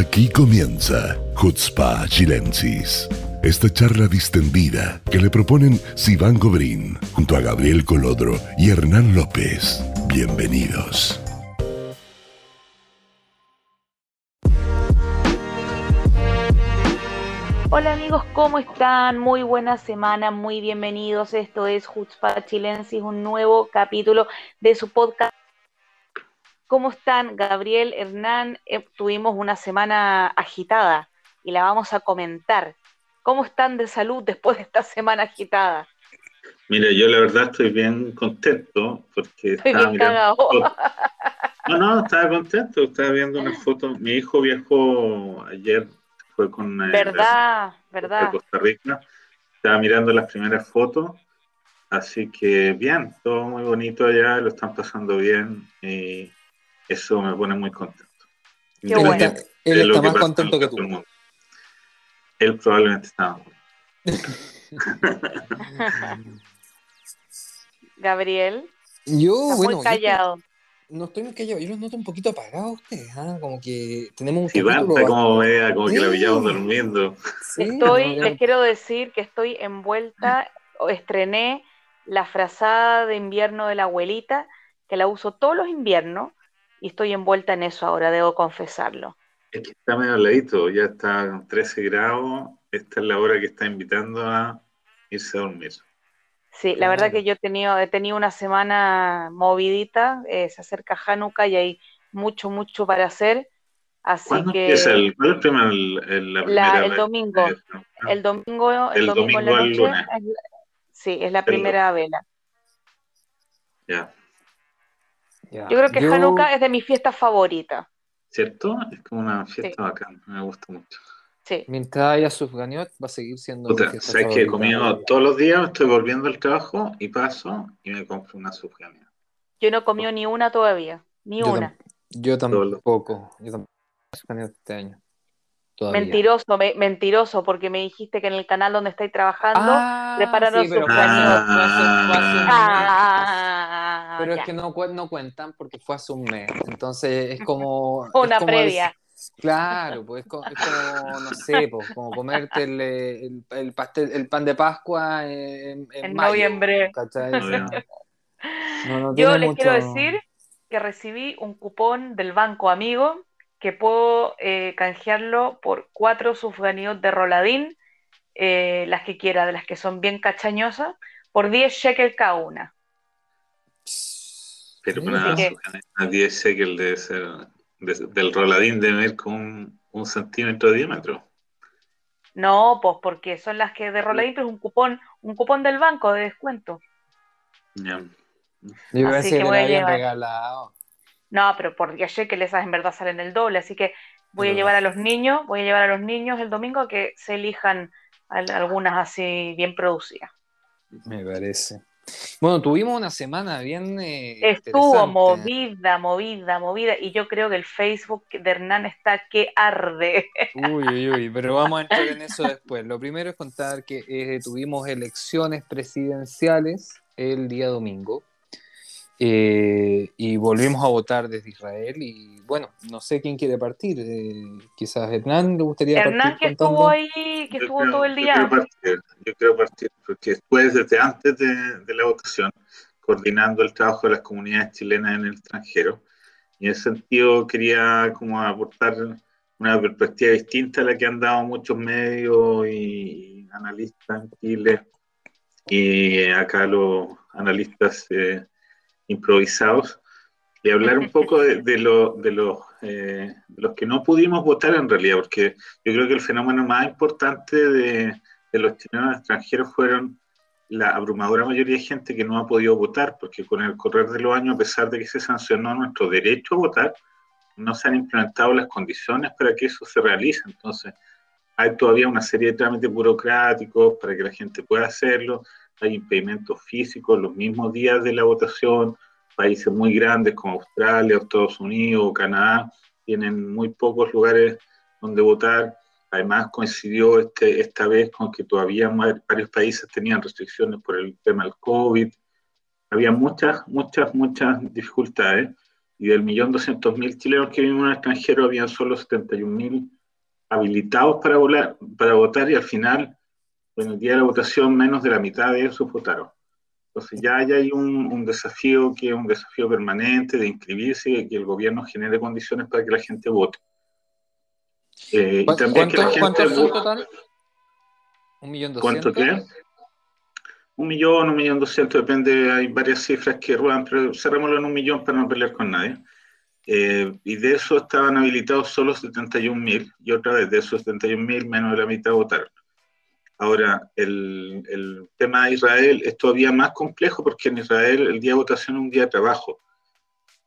Aquí comienza Hutzpa Chilensis. Esta charla distendida que le proponen Sivan Gobrín junto a Gabriel Colodro y Hernán López. Bienvenidos. Hola amigos, ¿cómo están? Muy buena semana, muy bienvenidos. Esto es Hutzpa Chilensis, un nuevo capítulo de su podcast. ¿Cómo están, Gabriel, Hernán? Eh, tuvimos una semana agitada y la vamos a comentar. ¿Cómo están de salud después de esta semana agitada? Mira, yo la verdad estoy bien contento porque Estoy estaba bien mirando cagado. fotos. No, no, estaba contento, estaba viendo una foto. Mi hijo viajó ayer, fue con eh, ¿Verdad? de ¿Verdad? Costa Rica. Estaba mirando las primeras fotos, así que bien, todo muy bonito allá, lo están pasando bien y eso me pone muy contento. Qué Él bueno. está, él más contento en que tú. el mundo. Él probablemente está. Gabriel, Yo, está bueno, muy callado. no estoy muy callado. Yo los noto un poquito apagados ustedes. ¿ah? Como que tenemos un capítulo está como, media- como que la Sí. pillamos durmiendo. Sí, Estoy, no, les quiero decir que estoy envuelta, o estrené la frazada de invierno de la abuelita, que la uso todos los inviernos, y estoy envuelta en eso ahora, debo confesarlo. Es que está medio heladito, ya está con 13 grados. Esta es la hora que está invitando a irse a dormir. Sí, la verdad que yo he tenido, he tenido una semana movidita, eh, se acerca Hanukkah y hay mucho, mucho para hacer, así ¿Cuándo que empieza el, cuál es el primer- el- la el vez? domingo, el domingo, el El domingo en la noche, es la- sí, es la primera vela. Ya, Yo creo que Yo- Hanukkah es de mis fiestas favoritas. ¿cierto? Es como una fiesta Sí. bacana, me gusta mucho. Sí. Mientras haya Sufganiot, va a seguir siendo. Puta, que he comido todos los días, estoy volviendo al trabajo y paso y me compro una sufragania. Yo no comió ni una todavía, ni Yo, una. tam- yo tampoco. Yo tampoco. Sufganiot este año. Todavía. Mentiroso, me- mentiroso, porque me dijiste que en el canal donde estáis trabajando. Ah, prepararon sí, pero sus fue Ah, Pero ya. es que no, cu- no cuentan porque fue hace un mes. Entonces es como. es Una como previa. el- claro, pues es co- es como, no sé, pues, como comerte el, el, el pastel, el pan de Pascua en, en En mayo, noviembre. ¿cachai? No, ya. No, no Yo les quiero decir que recibí un cupón del banco amigo que puedo eh, canjearlo por cuatro sufganiot de roladín, eh, las que quiera, de las que son bien cachañosas, por 10 shekels cada una. Pero Así que- a 10 shekels debe ser, de- del roladín debe ir con un, un centímetro de diámetro. No, pues porque son las que de roladín, pero es un cupón, un cupón del banco de descuento. Ya. Yo Así que que, voy a llevar. regalado. No, pero por 10 shekels esas en verdad salen el doble, así que voy a llevar a los niños, voy a llevar a los niños el domingo a que se elijan al- algunas así bien producidas. Me parece. Bueno, tuvimos una semana bien eh, Estuvo movida, movida, movida, y yo creo que el Facebook de Hernán está que arde. Uy, uy, uy, pero vamos a entrar en eso después. Lo primero es contar que eh, tuvimos elecciones presidenciales el día domingo eh, y volvimos a votar desde Israel y bueno, no sé quién quiere partir. eh, quizás Hernán le gustaría Hernán partir que contando. estuvo ahí, que Yo estuvo creo- todo el Yo día. quiero partir, yo quiero partir, porque después, desde antes de, de la votación, coordinando el trabajo de las comunidades chilenas en el extranjero, y en ese sentido quería como aportar una perspectiva distinta a la que han dado muchos medios y analistas en Chile, y acá los analistas eh, improvisados, y hablar un poco de, de, lo- de los, eh, los que no pudimos votar en realidad, porque yo creo que el fenómeno más importante de, de los chilenos extranjeros fueron la abrumadora mayoría de gente que no ha podido votar, porque con el correr de los años, a pesar de que se sancionó nuestro derecho a votar, no se han implementado las condiciones para que eso se realice. Entonces, hay todavía una serie de trámites burocráticos para que la gente pueda hacerlo, hay impedimentos físicos los mismos días de la votación, países muy grandes como Australia, Estados Unidos Canadá tienen muy pocos lugares donde votar. Además coincidió este, esta vez con que todavía varios países tenían restricciones por el tema del COVID. Había muchas, muchas, muchas dificultades. y del millón doscientos mil chilenos que viven en el extranjero habían solo 71 mil habilitados para, volar, para votar y al final, en el día de la votación, menos de la mitad de esos votaron. Entonces ya hay un, un, desafío que es un desafío permanente de inscribirse y que el gobierno genere condiciones para que la gente vote. Eh, y también que la gente ¿Cuántos son total? ¿Un millón doscientos? ¿Cuánto qué? Un millón, un millón doscientos, depende, hay varias cifras que ruedan, pero cerrémoslo en un millón para no pelear con nadie. Eh, y de eso estaban habilitados solo 71 mil, y otra vez de esos 71 mil, menos de la mitad votaron. Ahora, el, el, tema de Israel es todavía más complejo porque en Israel el día de votación es un día de trabajo.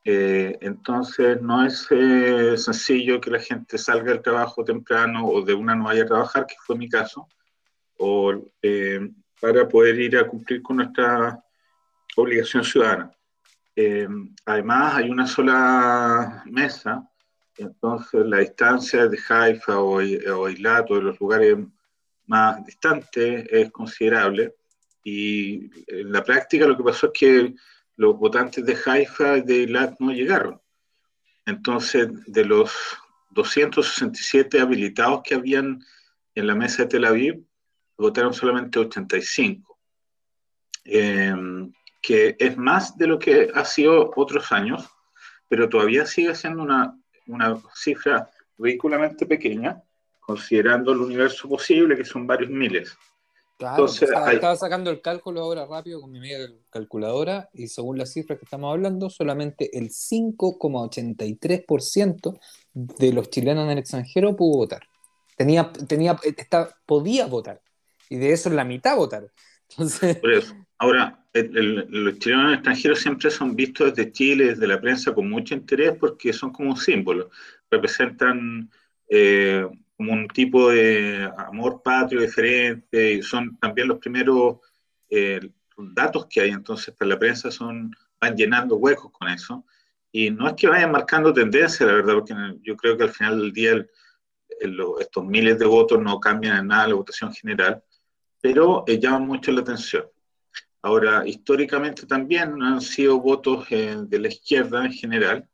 Eh, entonces, no es eh, sencillo que la gente salga del trabajo temprano o de una no vaya a trabajar, que fue mi caso, o eh, para poder ir a cumplir con nuestra obligación ciudadana. Eh, además, hay una sola mesa, entonces la distancia de Haifa o, o Eilat o de los lugares más distantes es considerable. Y en la práctica lo que pasó es que los votantes de Haifa y de Eilat no llegaron. Entonces, de los 267 habilitados que habían en la mesa de Tel Aviv, votaron solamente 85, eh, que es más de lo que ha sido otros años, pero todavía sigue siendo una, una cifra ridículamente pequeña, considerando el universo posible, que son varios miles. Claro, Entonces, estaba, sacando el cálculo ahora rápido con mi media calculadora y según las cifras que estamos hablando, solamente el 5,83% de los chilenos en el extranjero pudo votar. Tenía, tenía, está, podía votar y de eso la mitad votaron. Entonces... Ahora, los chilenos extranjeros siempre son vistos desde Chile, desde la prensa, con mucho interés porque son como un símbolo, representan eh, como un tipo de amor patrio diferente y son también los primeros eh, datos que hay, entonces para la prensa son, van llenando huecos con eso. Y no es que vayan marcando tendencia, la verdad, porque yo creo que al final del día estos miles de votos no cambian en nada la votación general, pero eh, llaman mucho la atención. Ahora, históricamente también han sido votos eh, de la izquierda en general,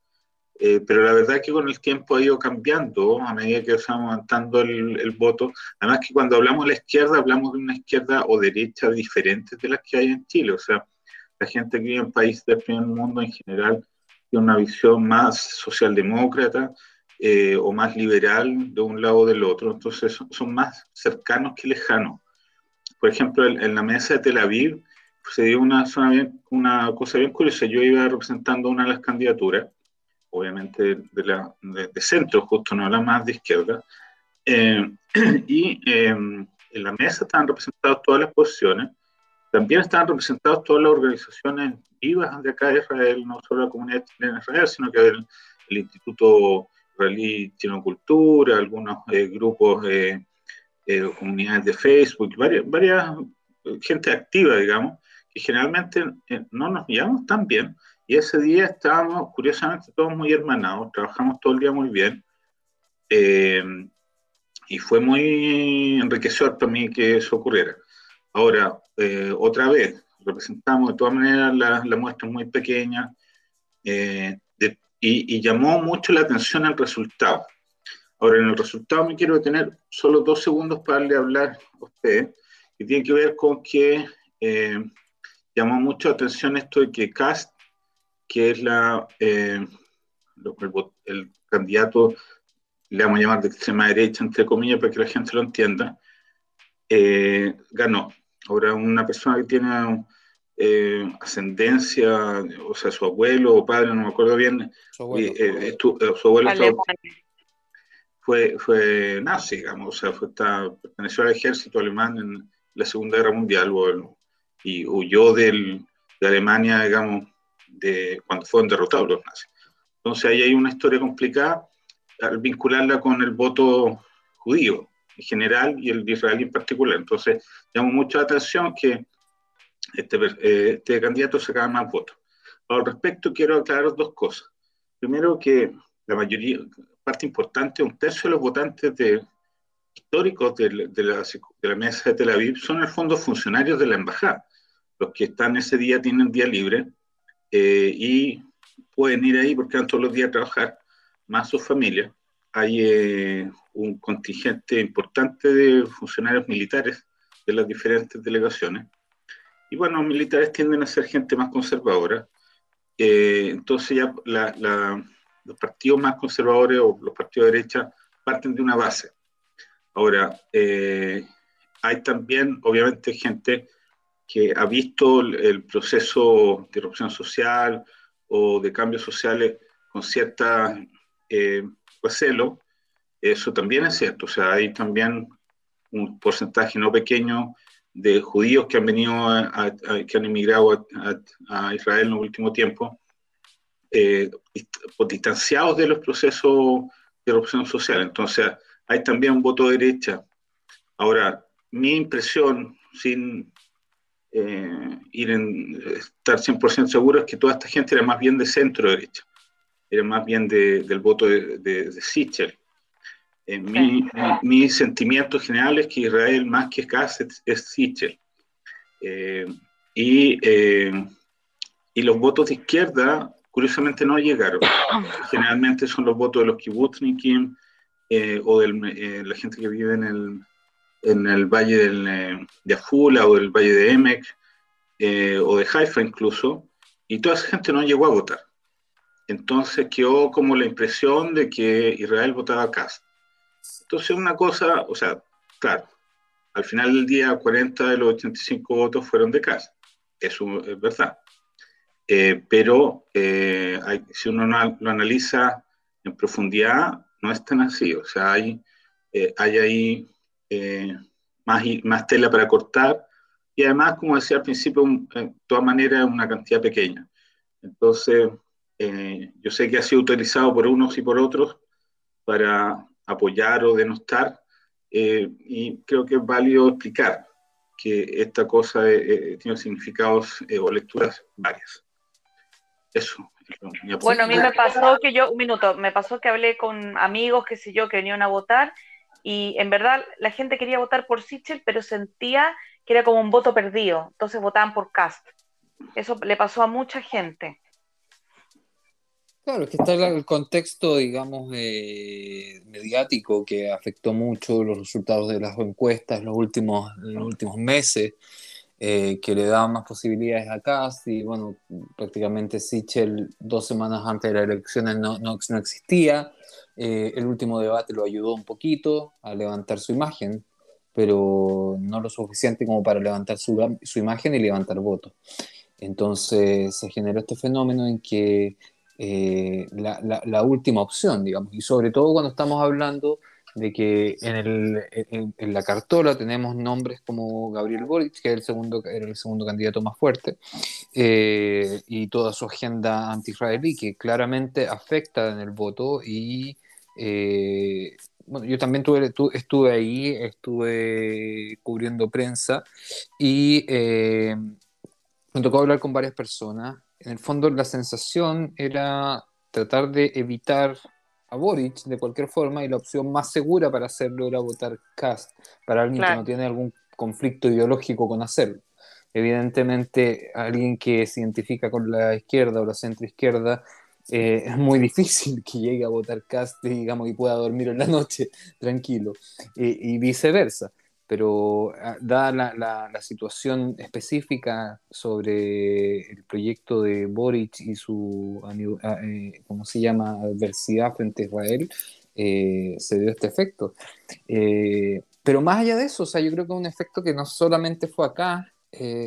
eh, pero la verdad es que con el tiempo ha ido cambiando a medida que estamos avanzando el, el, voto. Además que cuando hablamos de la izquierda, hablamos de una izquierda o derecha diferente de las que hay en Chile. O sea, la gente que vive en países del primer mundo en general tiene una visión más socialdemócrata eh, o más liberal de un lado o del otro. Entonces son, son más cercanos que lejanos por ejemplo, en, la mesa de Tel Aviv se dio una, una cosa bien curiosa. Yo iba representando una de las candidaturas, obviamente de, la, de, centro, justo no la más de izquierda, eh, y eh, en la mesa estaban representadas todas las posiciones, también estaban representadas todas las organizaciones vivas de acá de Israel, no solo la comunidad de Israel, sino que el, Instituto Israelí Chino Cultura, algunos eh, grupos eh, comunidades de Facebook, varias, varias gente activa, digamos, que generalmente no nos llevamos tan bien. Y ese día estábamos, curiosamente, todos muy hermanados, trabajamos todo el día muy bien. y fue muy enriquecedor para mí que eso ocurriera. Ahora, otra vez, representamos de todas maneras la, la muestra muy pequeña y, y, llamó mucho la atención el resultado. Ahora, en el resultado me quiero detener solo dos segundos para darle a hablar a usted, y tiene que ver con que eh, llamó mucho la atención esto de que Cast, que es la, eh, el, candidato, le vamos a llamar de extrema derecha, entre comillas, para que la gente lo entienda, eh, ganó. Ahora, una persona que tiene ascendencia, o sea, su abuelo o padre, no me acuerdo bien, su abuelo, su abuelo fue, fue nazi, digamos, o sea, fue, está, perteneció al ejército alemán en la Segunda Guerra Mundial y huyó del, de Alemania, digamos, de, cuando fueron derrotados los nazis. Entonces ahí hay una historia complicada al vincularla con el voto judío en general y el de Israel en particular. Entonces llamó mucho atención que este, eh, este candidato sacaba más votos. Al respecto quiero aclarar dos cosas. Primero que la mayoría, parte importante, un tercio de los votantes de, históricos de, la, de, la, mesa de Tel Aviv son en el fondo funcionarios de la embajada. Los que están ese día tienen día libre eh, y pueden ir ahí porque van todos los días a trabajar, más sus familias. Hay eh, un contingente importante de funcionarios militares de las diferentes delegaciones. Y bueno, los militares tienden a ser gente más conservadora. Eh, entonces ya los partidos más conservadores o los partidos de derecha parten de una base. Ahora, eh, hay también, obviamente, gente que ha visto el, proceso de erupción social o de cambios sociales con cierta eh, recelo. Eso también es cierto. O sea, hay también un porcentaje no pequeño de judíos que han venido, que han emigrado a, Israel en los últimos tiempos, eh, distanciados de los procesos de erupción social. Entonces, hay también un voto de derecha. Ahora, mi impresión, sin eh, ir en, estar 100% seguro, es que toda esta gente era más bien de centro derecha, era más bien del voto de, de, Sichel. Eh, mi, mi, sentimiento general es que Israel, más que Kass, es, Sichel. Eh, y, y los votos de izquierda, curiosamente, no llegaron. Generalmente son los votos de los kibbutznikim, eh, o de eh, la gente que vive en el, en el valle del, eh, de Afula o del valle de Emek o de Haifa incluso, y toda esa gente no llegó a votar. Entonces quedó como la impresión de que Israel votaba a Cast. Entonces una cosa, o sea, claro, al final del día 40 de los 85 votos fueron de Cast, eso es verdad. pero si uno lo analiza en profundidad, no es tan así, o sea, hay, eh, hay ahí eh, más, más tela para cortar y además, como decía al principio, de todas maneras una cantidad pequeña. Entonces, eh, yo sé que ha sido utilizado por unos y por otros para apoyar o denostar y creo que es válido explicar que esta cosa tiene significados o lecturas varias. Eso. Bueno, a mí me pasó que yo, un minuto, me pasó que hablé con amigos, qué sé yo, que venían a votar y en verdad la gente quería votar por Sichel, pero sentía que era como un voto perdido, entonces votaban por Cast. Eso le pasó a mucha gente. Claro, es que está el contexto, digamos, eh, mediático que afectó mucho los resultados de las encuestas en los últimos, en los últimos meses. Eh, que le daba más posibilidades a Cast y bueno, prácticamente Sichel dos semanas antes de las elecciones no, no, no existía. Eh, el último debate lo ayudó un poquito a levantar su imagen, pero no lo suficiente como para levantar su, su imagen y levantar votos. Entonces se generó este fenómeno en que eh, la, la, la, última opción, digamos, y sobre todo cuando estamos hablando de que en, el, en, la cartola tenemos nombres como Gabriel Boric, que era el segundo, era el segundo candidato más fuerte, eh, y toda su agenda anti-israelí, que claramente afecta en el voto. Y eh, bueno, yo también tuve, estuve ahí, estuve cubriendo prensa, y eh, me tocó hablar con varias personas. En el fondo, la sensación era tratar de evitar a Boric de cualquier forma y la opción más segura para hacerlo era votar Cast, para alguien que no tiene algún conflicto ideológico con hacerlo. Evidentemente, alguien que se identifica con la izquierda o la centroizquierda, eh, es muy difícil que llegue a votar Cast y digamos que pueda dormir en la noche tranquilo, y viceversa pero ah, dada la, situación específica sobre el proyecto de Boric y su, ah, eh, ¿cómo se llama?, adversidad frente a Israel, eh, se dio este efecto. Eh, pero más allá de eso, o sea, yo creo que es un efecto que no solamente fue acá,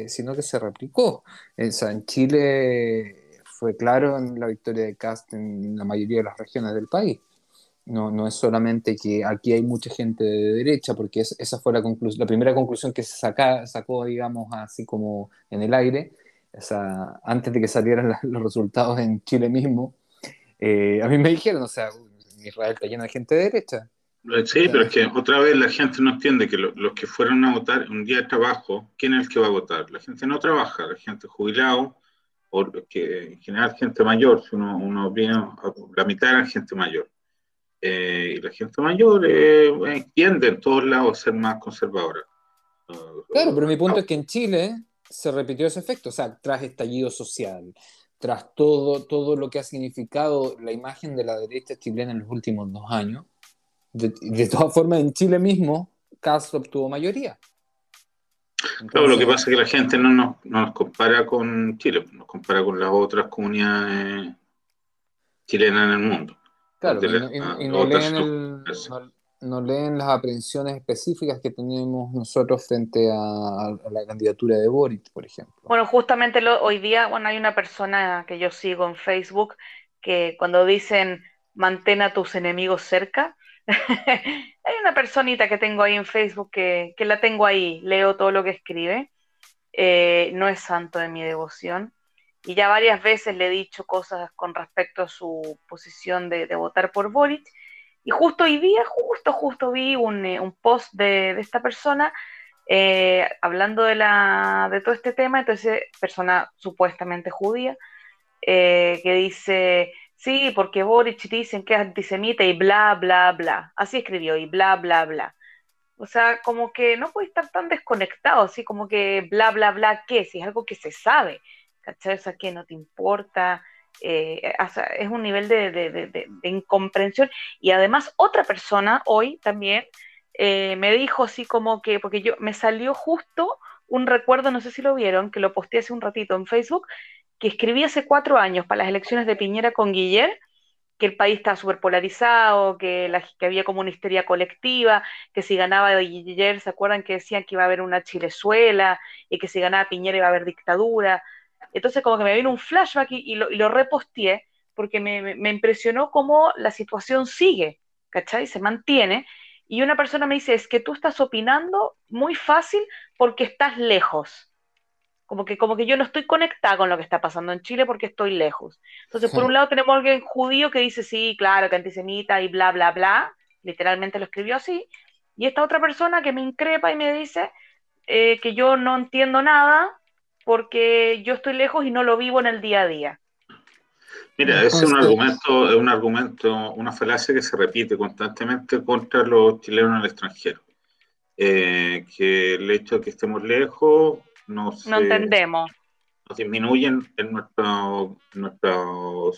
sino que se replicó. En Chile fue claro en la victoria de Cast en la mayoría de las regiones del país. No, no es solamente que aquí hay mucha gente de derecha, porque esa fue la, la primera conclusión que se saca, sacó, digamos, así como en el aire, o antes de que salieran los resultados en Chile mismo. Eh, a mí me dijeron, o sea, Israel está lleno de gente de derecha. Sí, pero es que otra vez la gente no entiende que los que fueron a votar un día de trabajo, ¿quién es el que va a votar? La gente no trabaja, la gente jubilado, o que en general gente mayor, si uno, uno viene, la mitad era gente mayor. Eh, y la gente mayor eh, tiende en todos lados a ser más conservadora. Claro, pero mi punto es que en Chile se repitió ese efecto, o sea, tras estallido social, tras todo, todo lo que ha significado la imagen de la derecha chilena en los últimos dos años, de, de todas formas en Chile mismo, Castro obtuvo mayoría. Entonces, claro, lo que pasa es que la gente no nos, no nos compara con Chile, nos compara con las otras comunidades chilenas en el mundo. Claro, y, y, y no, leen el, no, leen las aprehensiones específicas que tenemos nosotros frente a, a, la candidatura de Boric, por ejemplo. Bueno, justamente lo, hoy día, bueno, hay una persona que yo sigo en Facebook que cuando dicen mantén a tus enemigos cerca, hay una personita que tengo ahí en Facebook que, que, la tengo ahí, leo todo lo que escribe, eh, no es santo de mi devoción, y ya varias veces le he dicho cosas con respecto a su posición de, de votar por Boric, y justo hoy día, justo, justo vi un, eh, un post de, de, esta persona eh, hablando de, la, de todo este tema, entonces, persona supuestamente judía, eh, que dice, sí, porque Boric dicen que es antisemita y bla, bla, bla. Así escribió, y bla, bla, bla. O sea, como que no puede estar tan desconectado, así como que bla, bla, bla, ¿qué? Si es algo que se sabe, ¿cachai? O sea, que no te importa, eh, es un nivel de, de, de, incomprensión. Y además otra persona hoy también eh, me dijo así como que, porque yo me salió justo un recuerdo, no sé si lo vieron, que lo posteé hace un ratito en Facebook, que escribí hace cuatro años para las elecciones de Piñera con Guiller, que el país estaba súper polarizado, que, que había como una histeria colectiva, que si ganaba Guiller, ¿se acuerdan que decían que iba a haber una Chilezuela y que si ganaba Piñera iba a haber dictadura? Entonces como que me vino un flashback y, y, lo, y lo, reposteé porque me, me, impresionó cómo la situación sigue, ¿cachai? Se mantiene. Y una persona me dice, es que tú estás opinando muy fácil porque estás lejos. Como que, como que yo no estoy conectada con lo que está pasando en Chile porque estoy lejos. Entonces, por un lado tenemos a alguien judío que dice, sí, claro, que antisemita y bla, bla, bla. Literalmente lo escribió así. Y esta otra persona que me increpa y me dice eh, que yo no entiendo nada porque yo estoy lejos y no lo vivo en el día a día. Mira, ese es un argumento, es un argumento, una falacia que se repite constantemente contra los chilenos en el extranjero. Eh, que el hecho de que estemos lejos nos, no entendemos. Nos disminuyen en nuestro, nuestro,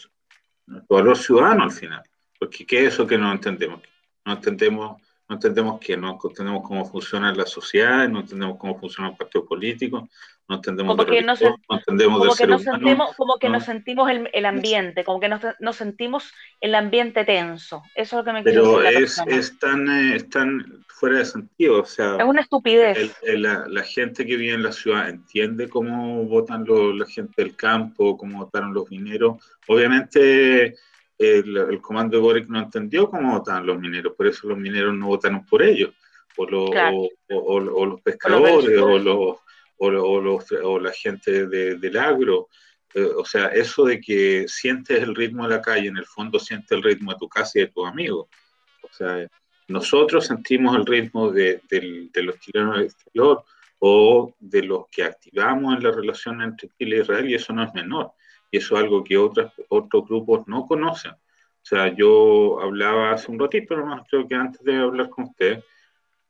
nuestro valor ciudadano al final. Porque ¿qué es eso que no entendemos? No entendemos no entendemos que no entendemos cómo funciona la sociedad, no entendemos cómo funciona el partido político, no entendemos como que no, se, no, entendemos como que, no sentimos, como que no. sentimos el, el, ambiente, como que no, sentimos el ambiente tenso. Eso es lo que me Pero es, es, tan, eh, es tan fuera de sentido, o sea... Es una estupidez. El, el, la, la, gente que vive en la ciudad entiende cómo votan lo, la gente del campo, cómo votaron los mineros. Obviamente el, el, comando de Boric no entendió cómo votaban los mineros, por eso los mineros no votaron por ellos, o, lo, claro. o, o, o, los pescadores, o, los, los, o, la gente de, del agro. Eh, o sea, eso de que sientes el ritmo de la calle, en el fondo sientes el ritmo de tu casa y de tus amigos. O sea, nosotros sentimos el ritmo de, de, de los chilenos del exterior o de los que activamos en la relación entre Chile e Israel, y eso no es menor y eso es algo que otras, otros grupos no conocen. O sea, yo hablaba hace un ratito, nomás creo que antes de hablar con usted,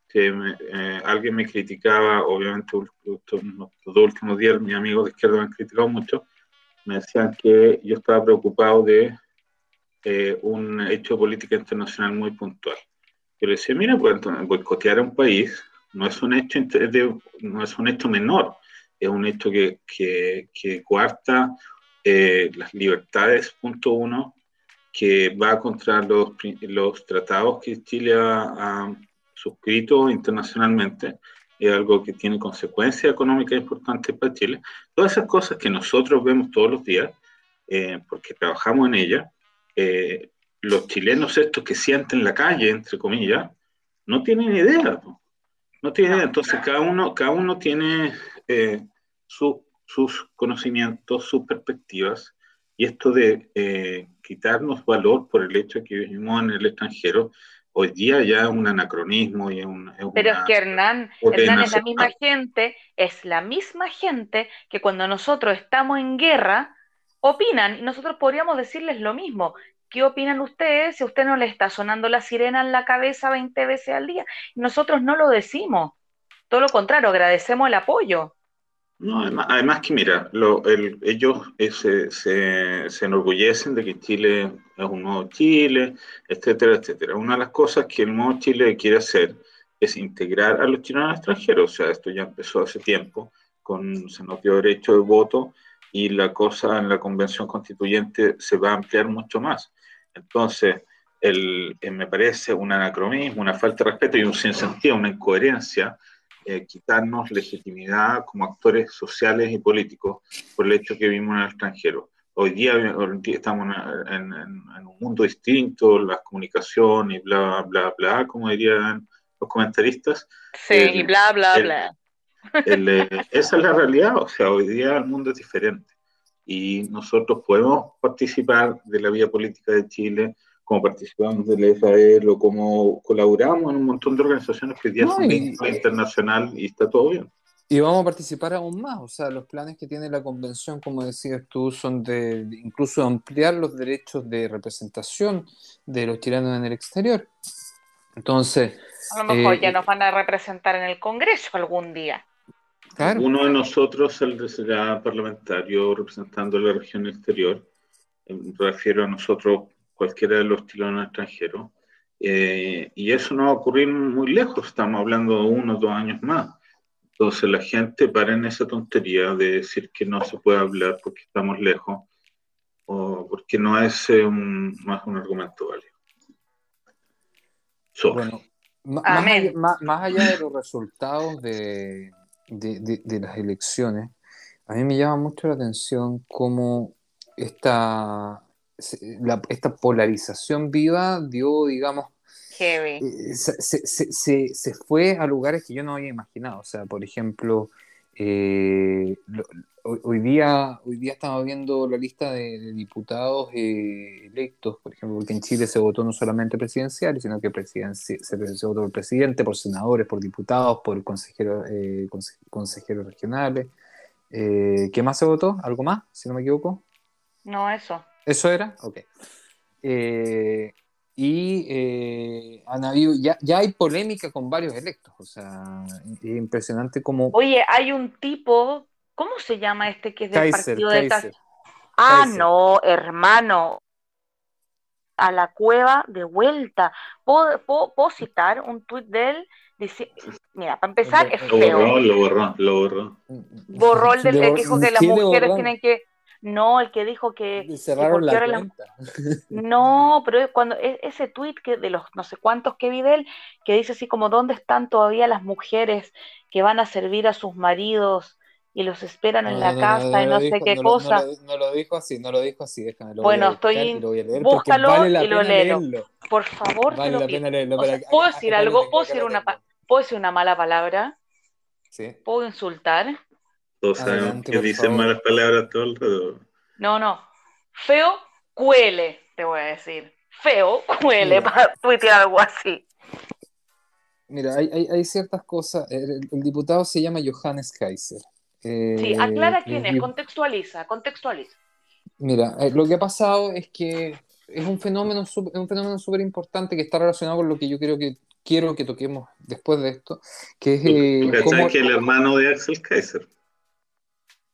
que me, eh, alguien me criticaba, obviamente estos, dos últimos días mis amigos de izquierda me han criticado mucho, me decían que yo estaba preocupado de eh, un hecho de política internacional muy puntual. Yo le decía, mira, pues, boicotear a un país no es un hecho, de, no es un hecho menor, es un hecho que, que, que coarta eh, las libertades, punto uno, que va contra los, los tratados que Chile ha, ha, suscrito internacionalmente, es algo que tiene consecuencias económicas importantes para Chile. Todas esas cosas que nosotros vemos todos los días, eh, porque trabajamos en ellas, eh, los chilenos estos que sienten la calle, entre comillas, no tienen idea. No tienen idea. Entonces cada uno, cada uno tiene eh, su sus conocimientos, sus perspectivas, y esto de eh, quitarnos valor por el hecho de que vivimos en el extranjero, hoy día ya es un anacronismo y es, un, es Pero es que Hernán, Hernán es la misma gente, es la misma gente que cuando nosotros estamos en guerra, opinan, y nosotros podríamos decirles lo mismo. ¿Qué opinan ustedes si a usted no le está sonando la sirena en la cabeza 20 veces al día? Nosotros no lo decimos. Todo lo contrario, agradecemos el apoyo. No, además, que mira, ellos eh, se, enorgullecen de que Chile es un nuevo Chile, etcétera, etcétera. Una de las cosas que el nuevo Chile quiere hacer es integrar a los chilenos extranjeros. O sea, esto ya empezó hace tiempo, con, se nos dio derecho de voto y la cosa en la convención constituyente se va a ampliar mucho más. Entonces, eh, me parece un anacronismo, una falta de respeto y un sinsentido, una incoherencia eh, quitarnos legitimidad como actores sociales y políticos por el hecho que vivimos en el extranjero. Hoy día, estamos en, un mundo distinto, las comunicaciones y bla, bla, bla, como dirían los comentaristas. Sí, y bla, bla, bla. Eh, esa es la realidad, o sea, hoy día el mundo es diferente y nosotros podemos participar de la vida política de Chile como participamos del EFAEL o como colaboramos en un montón de organizaciones que hoy día son internacional y está todo bien. Y vamos a participar aún más, o sea, los planes que tiene la convención, como decías tú, son de incluso ampliar los derechos de representación de los chilenos en el exterior. Entonces... A lo mejor ya eh, nos van a representar en el Congreso algún día. Uno de nosotros será parlamentario representando la región exterior. Me refiero a nosotros cualquiera de los chilenos extranjeros. Eh, y eso no va a ocurrir muy lejos, estamos hablando de uno o dos años más. Entonces la gente para en esa tontería de decir que no se puede hablar porque estamos lejos o porque no es un, no un argumento válido. Bueno, más, más, allá de los resultados de, de, de, las elecciones, a mí me llama mucho la atención cómo esta, esta polarización viva dio, digamos, eh, se, fue a lugares que yo no había imaginado. O sea, por ejemplo, eh, hoy, día, hoy día estamos viendo la lista de, diputados eh, electos, por ejemplo, porque en Chile se votó no solamente presidencial, sino que se, se, votó por presidente, por senadores, por diputados, por consejeros, consejeros regionales. ¿Qué más se votó? ¿Algo más, si no me equivoco? No, eso. ¿Eso era? Ok. Eh, y eh, ya, ya, hay polémica con varios electos, o sea, es impresionante como... Oye, hay un tipo, ¿cómo se llama este que es del partido de Kaiser. Ah, no, hermano, a la cueva de vuelta. ¿Puedo, puedo, citar un tuit de él? Dice, mira, para empezar, es feo. Lo borró, lo borró, lo borró. Borró el del que dijo que las mujeres tienen que no, el que dijo que... cerraron la cuenta. No, pero cuando e, ese tweet que de los no sé cuántos que vi de él, que dice así como, ¿dónde están todavía las mujeres que van a servir a sus maridos y los esperan en la casa y no sé qué cosa? No lo, dijo así, no lo dijo así, déjame. bueno, estoy... búscalo y lo leo. Por favor, vale la pena leerlo. ¿Puedo decir algo? ¿Puedo decir, una, ¿Puedo decir una mala palabra? Sí. ¿Puedo insultar? Todos sabemos que dicen malas palabras todo alrededor. No, no. Feo cuele, te voy a decir. Feo cuele para tuitear algo así. Mira, hay, ciertas cosas. El, diputado se llama Johannes Kaiser. Eh, sí, aclara quién es, contextualiza, contextualiza. Mira, eh, lo que ha pasado es que es un fenómeno un fenómeno súper importante que está relacionado con lo que yo creo que quiero que toquemos después de esto, que es eh, que el hermano de Axel Kaiser eh,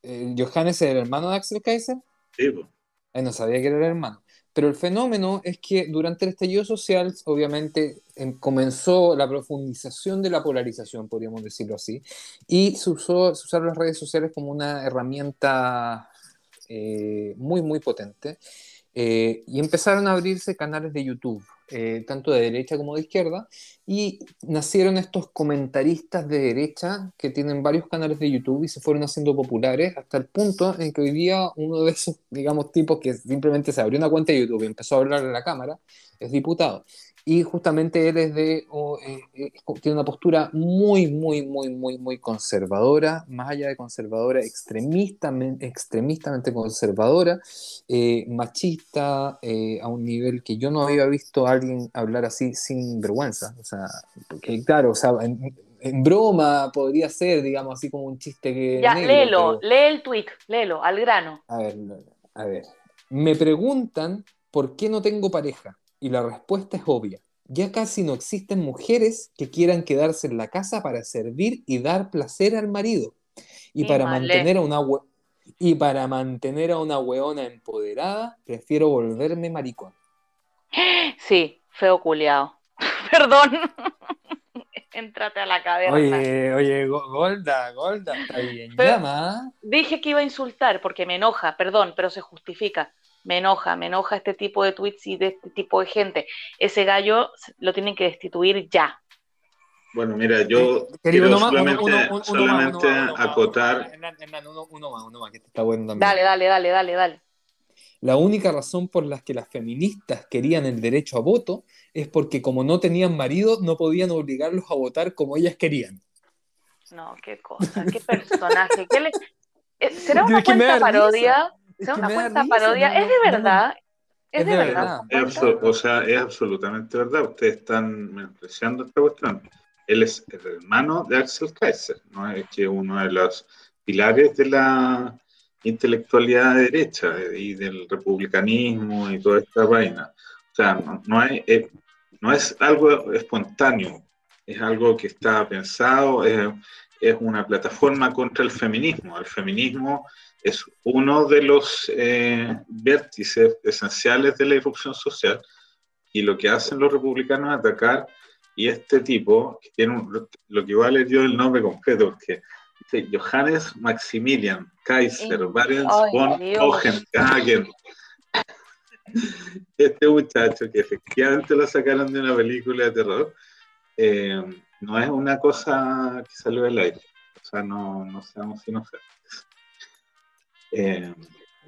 Johannes es el hermano de Axel Kaiser. Sí, no sabía que era el hermano. Pero el fenómeno es que durante el estallido social, obviamente, em, comenzó la profundización de la polarización, podríamos decirlo así, y se, usó, se usaron las redes sociales como una herramienta eh, muy, muy potente. Eh, y empezaron a abrirse canales de YouTube, eh, tanto de derecha como de izquierda, y nacieron estos comentaristas de derecha que tienen varios canales de YouTube y se fueron haciendo populares hasta el punto en que hoy día uno de esos, digamos, tipos que simplemente se abrió una cuenta de YouTube y empezó a hablar a la cámara, es diputado. Y justamente él es de, eh, eh, tiene una postura muy, muy, muy, muy, muy conservadora, más allá de conservadora, extremistamente, extremistamente conservadora, eh, machista, a un nivel que yo no había visto a alguien hablar así sin vergüenza. O sea, que claro, o sea, en, broma podría ser, digamos, así como un chiste que... Ya, léelo, lee el tweet, léelo, al grano. A ver, a ver. Me preguntan por qué no tengo pareja y la respuesta es obvia. Ya casi no existen mujeres que quieran quedarse en la casa para servir y dar placer al marido. Y para mantener a una y para mantener a una hueona empoderada, prefiero volverme maricón. Sí, feo culiao. Perdón. Entrate a la caverna. Oye, oye, Go- Golda, Golda, está bien Pero- llama. Dije que iba a insultar porque me enoja, perdón, pero se justifica. Me enoja, me enoja este tipo de tweets y de este tipo de gente. Ese gallo lo tienen que destituir ya. Bueno, mira, yo Querido, quiero solamente, acotar. uno más. Uno, más, uno más, que está bueno también. Dale, dale, dale, dale, dale. La única razón por la que las feministas querían el derecho a voto es porque como no tenían marido, no podían obligarlos a votar como ellas querían. No, qué cosa, qué personaje. ¿Qué le- eh, ¿Será una cuenta parodia? Es ¿Será que una cuenta risa, parodia? no, ¿Es de no. verdad? ¿Es Es de de verdad? o sea, es absolutamente verdad. Ustedes están menospreciando esta cuestión. Él es el hermano de Axel Kaiser, ¿no? Es que uno de los pilares de la intelectualidad de derecha y del republicanismo y toda esta vaina. O sea, no, no es, eh, no es algo espontáneo, es algo que está pensado, es, es una plataforma contra el feminismo. El feminismo es uno de los eh, vértices esenciales de la irrupción social y lo que hacen los republicanos es atacar y este tipo, que tiene un- lo que vale dio el nombre completo, porque dice Johannes Maximilian Kaiser Barents von. Hohenhagen. Este muchacho que efectivamente lo sacaron de una película de terror, eh, no es una cosa que salió del aire. O sea, no, no seamos inocentes. Eh,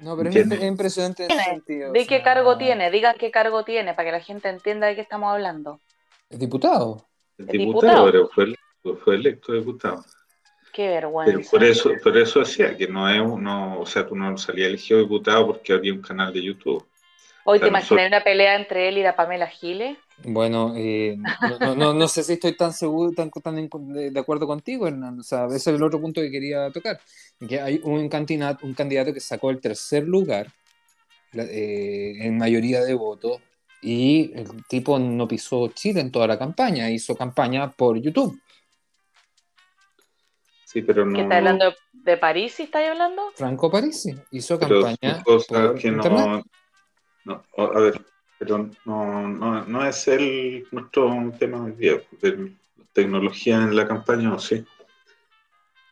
No, pero es, Entiendo. es impresionante en ese sentido. ¿De o qué sea, cargo tiene? Digan qué cargo tiene para que la gente entienda de qué estamos hablando. Es diputado. el ¿El diputado, pero fue, fue electo diputado. Qué Pero vergüenza. por eso, por eso decía que no es uno, o sea, tú no salías elegido diputado porque había un canal de YouTube. Hoy te imaginé una pelea entre él y la Pamela Giles. Bueno, eh, no, no, no, no sé si estoy tan seguro, tan, tan en- de, de acuerdo contigo, Hernán. O sea, ese es el otro punto que quería tocar. Que hay un candidato, un candidato que sacó el tercer lugar eh, en mayoría de votos y el tipo no pisó Chile en toda la campaña, hizo campaña por YouTube. Sí, pero no. ¿Qué está hablando de, París? ¿sí ¿Estáis hablando? Franco Parisi hizo pero campaña son cosas por que internet. No. A ver, pero no, no, no es el nuestro tema hoy día, de tecnología en la campaña, ¿o sí?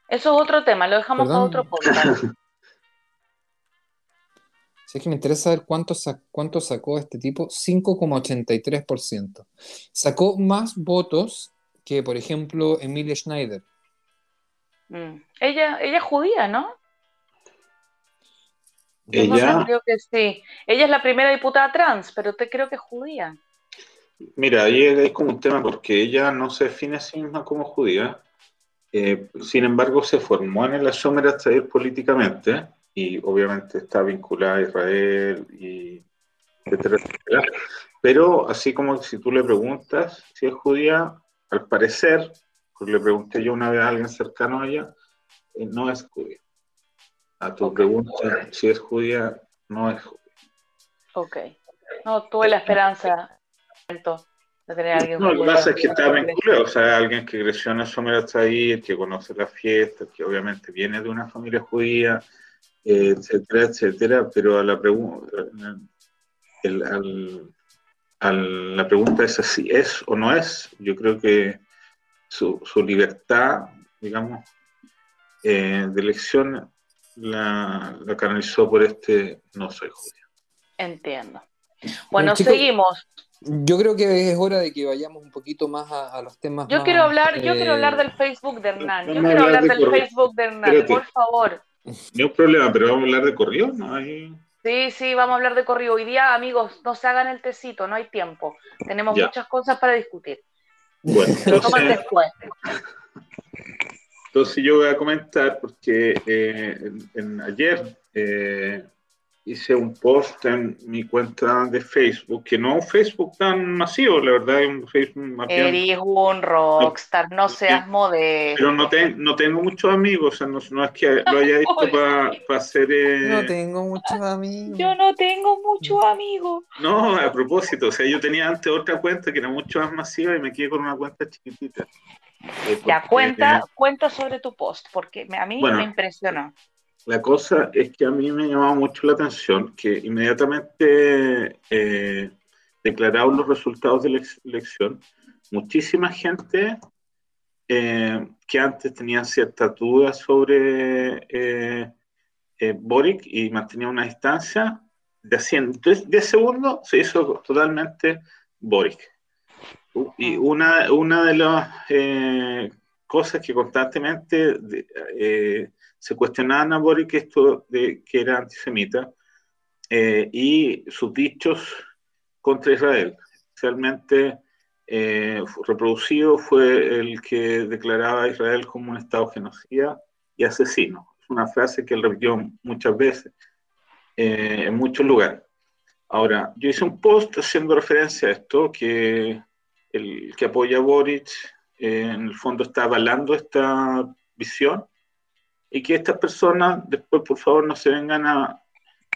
Eso es otro tema, lo dejamos para Perdón. otro podcast. Si es que me interesa saber cuánto, sa- cuánto sacó este tipo, 5,83%. Sacó más votos que, por ejemplo, Emilia Schneider. Mm. Ella, ella es judía, ¿no? Ella, creo que sí. Ella es la primera diputada trans, pero te creo que es judía. mira, ahí es como un tema porque ella no se define a sí misma como judía. Eh, sin embargo, se formó en el Ashomer hasta ir políticamente y obviamente está vinculada a Israel y etcétera, etcétera. Pero así como si tú le preguntas si es judía, al parecer, porque le pregunté yo una vez a alguien cercano a ella, eh, no es judía. A tu pregunta si es judía, no es judía. Ok. No, tuve la esperanza de tener a alguien No, lo que pasa es que en está vinculado, o sea, alguien que creció en el Shomer Atzair, que conoce las fiestas, que obviamente viene de una familia judía, etcétera, etcétera, pero a la pregunta, el- al- al- la pregunta es si es o no es, yo creo que su, su libertad, digamos, eh, de elección la, la canalizó por este no soy judío. Entiendo. Bueno, Bueno, chicos, seguimos. Yo creo que es hora de que vayamos un poquito más a, a los temas Yo más, quiero hablar, yo eh, quiero hablar del Facebook de Hernán. Yo quiero hablar hablar de del correo. Facebook de Hernán, Espérate. por favor. Ni un problema, pero vamos a hablar de corrido, ¿no? Hay- Sí, sí, vamos a hablar de corrido. Hoy día, amigos, no se hagan el tecito, no hay tiempo. Tenemos Ya. muchas cosas para discutir. Bueno, Lo toman entonces, después. Entonces yo voy a comentar porque eh, en, en ayer eh, hice un post en mi cuenta de Facebook, que no es un Facebook tan masivo, la verdad, es un Facebook más bien- Eres un rockstar, no seas modesto. Pero no, te- no tengo muchos amigos, o sea, no, no es que lo haya visto para hacer... eh, No tengo muchos amigos. Yo no tengo muchos amigos. No, a propósito, o sea, yo tenía antes otra cuenta que era mucho más masiva y me quedé con una cuenta chiquitita. Eh, Ya, cuenta, eh, cuenta sobre tu post, porque a mí Bueno. me impresionó. La cosa es que a mí me llamaba mucho la atención que inmediatamente eh, declarados los resultados de la elección, muchísima gente eh, que antes tenía ciertas dudas sobre eh, Boric y mantenía una distancia, de 100, 10 segundos se hizo totalmente Boric. Y una, una de las eh, cosas que constantemente de- eh, se cuestionaban a Boric esto de que era antisemita eh, y sus dichos contra Israel. Especialmente eh, reproducido fue el que declaraba a Israel como un Estado genocida y asesino. Es una frase que él repitió muchas veces eh, en muchos lugares. Ahora, yo hice un post haciendo referencia a esto, que el que apoya a Boric eh, en el fondo está avalando esta visión y que estas personas después, por favor, no se vengan a,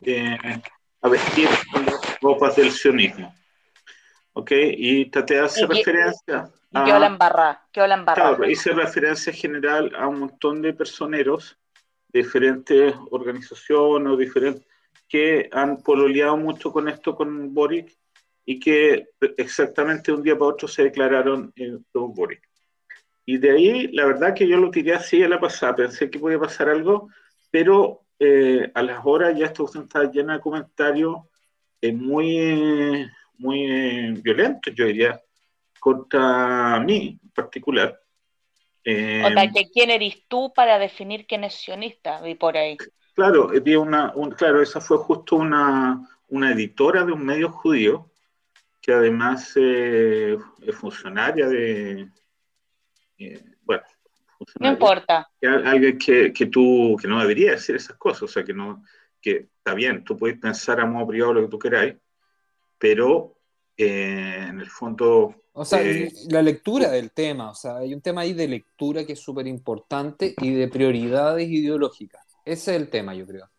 eh, a vestir con las ropas del sionismo. ¿Ok? Y traté de hacer Y que- referencia Y quedó la embarrada, quedó la embarrada. Claro, hice referencia general a un montón de personeros de diferentes organizaciones o diferentes que han pololeado mucho con esto con Boric y que exactamente un día para otro se declararon eh, pro Boric. Y de ahí, la verdad que yo lo tiré así a la pasada, pensé que podía pasar algo, pero eh, a las horas ya esta cuestión estaba llena de comentarios eh, muy, muy eh, violentos, yo diría, contra mí en particular. Eh, O sea, que quién eres tú para definir quién es sionista, vi por ahí. Claro, había una, un- claro, esa fue justo una, una editora de un medio judío, que además eh, es funcionaria de, eh, bueno, No funcionaria, importa. que al- alguien que, que tú, que no debería decir esas cosas, o sea, que no, que está bien, tú puedes pensar a modo privado lo que tú queráis, pero eh, en el fondo, O sea, Eh, la lectura del tema, o sea, hay un tema ahí de lectura que es súper importante y de prioridades ideológicas. Ese es el tema, yo creo.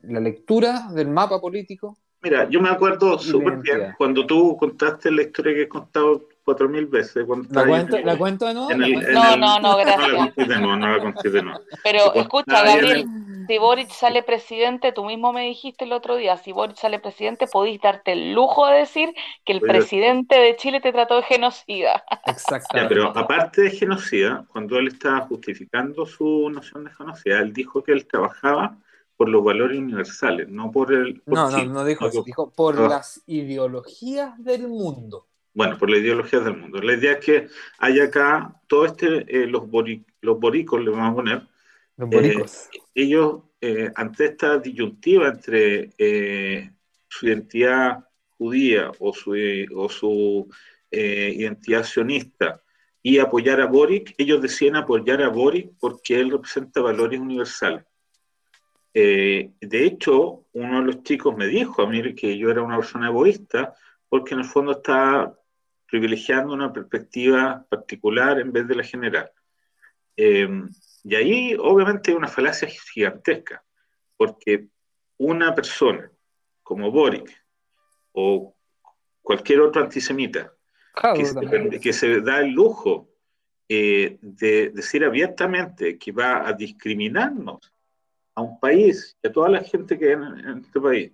La lectura del mapa político. Mira, yo me acuerdo súper bien cuando tú contaste la historia que he contado cuatro mil veces, cuando ¿La cuento, en el- ¿La cuento de nuevo? No, el- no, no, No la gracias. conté de nuevo, no la conté de nuevo. Pero escucha, Gabriel, si Boric sale presidente, tú mismo me dijiste el otro día, si Boric sale presidente, podéis darte el lujo de decir que el Oye. presidente de Chile te trató de genocida. Ya, Exactamente. pero aparte de genocida, cuando él estaba justificando su noción de genocida, él dijo que él trabajaba por los valores universales, no por el... por No, no, Chile, no dijo no eso. Dijo por no. las ideologías del mundo. Bueno, por la ideología del mundo. La idea es que hay acá, todo este, eh, los, bori- los boricos, le vamos a poner, Los Eh, boricos. ellos, eh, ante esta disyuntiva entre eh, su identidad judía o su, o su eh, identidad sionista y apoyar a Boric, ellos decían apoyar a Boric porque él representa valores universales. Eh, de hecho, uno de los chicos me dijo a mí que yo era una persona egoísta porque en el fondo estaba privilegiando una perspectiva particular en vez de la general. Eh, y ahí obviamente hay una falacia gigantesca, porque una persona como Boric o cualquier otro antisemita Claro, que se, que se da el lujo eh, de decir abiertamente que va a discriminarnos a un país y a toda la gente que hay en, este país,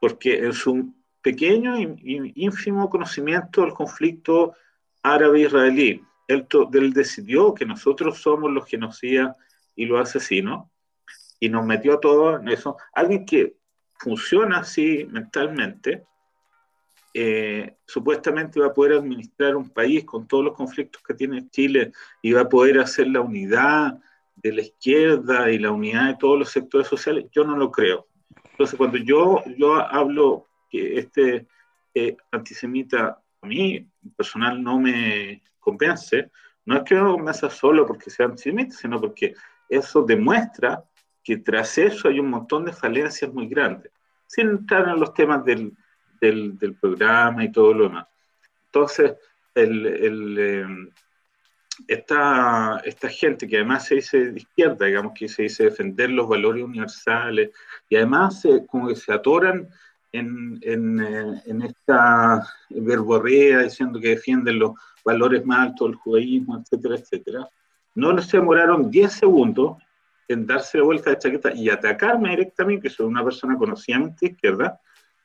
porque en su pequeño y ínfimo conocimiento del conflicto árabe-israelí, él decidió que nosotros somos los genocidas y los asesinos, y nos metió a todos en eso. Alguien que funciona así mentalmente, eh, supuestamente va a poder administrar un país con todos los conflictos que tiene Chile y va a poder hacer la unidad de la izquierda y la unidad de todos los sectores sociales, yo no lo creo. Entonces, cuando yo, yo hablo que este eh, antisemita a mí personal no me convence, no es que no me convenza solo porque sea antisemita, sino porque eso demuestra que tras eso hay un montón de falencias muy grandes, sin entrar en los temas del, del, del programa y todo lo demás. Entonces, el, el, eh, esta, esta, gente que además se dice de izquierda, digamos que se dice defender los valores universales, y además como que se atoran en, eh, en, esta verborrea diciendo que defienden los valores más altos del judaísmo, etcétera, etcétera, no se demoraron 10 segundos en darse la vuelta de chaqueta y atacarme directamente, que soy una persona conocidamente izquierda,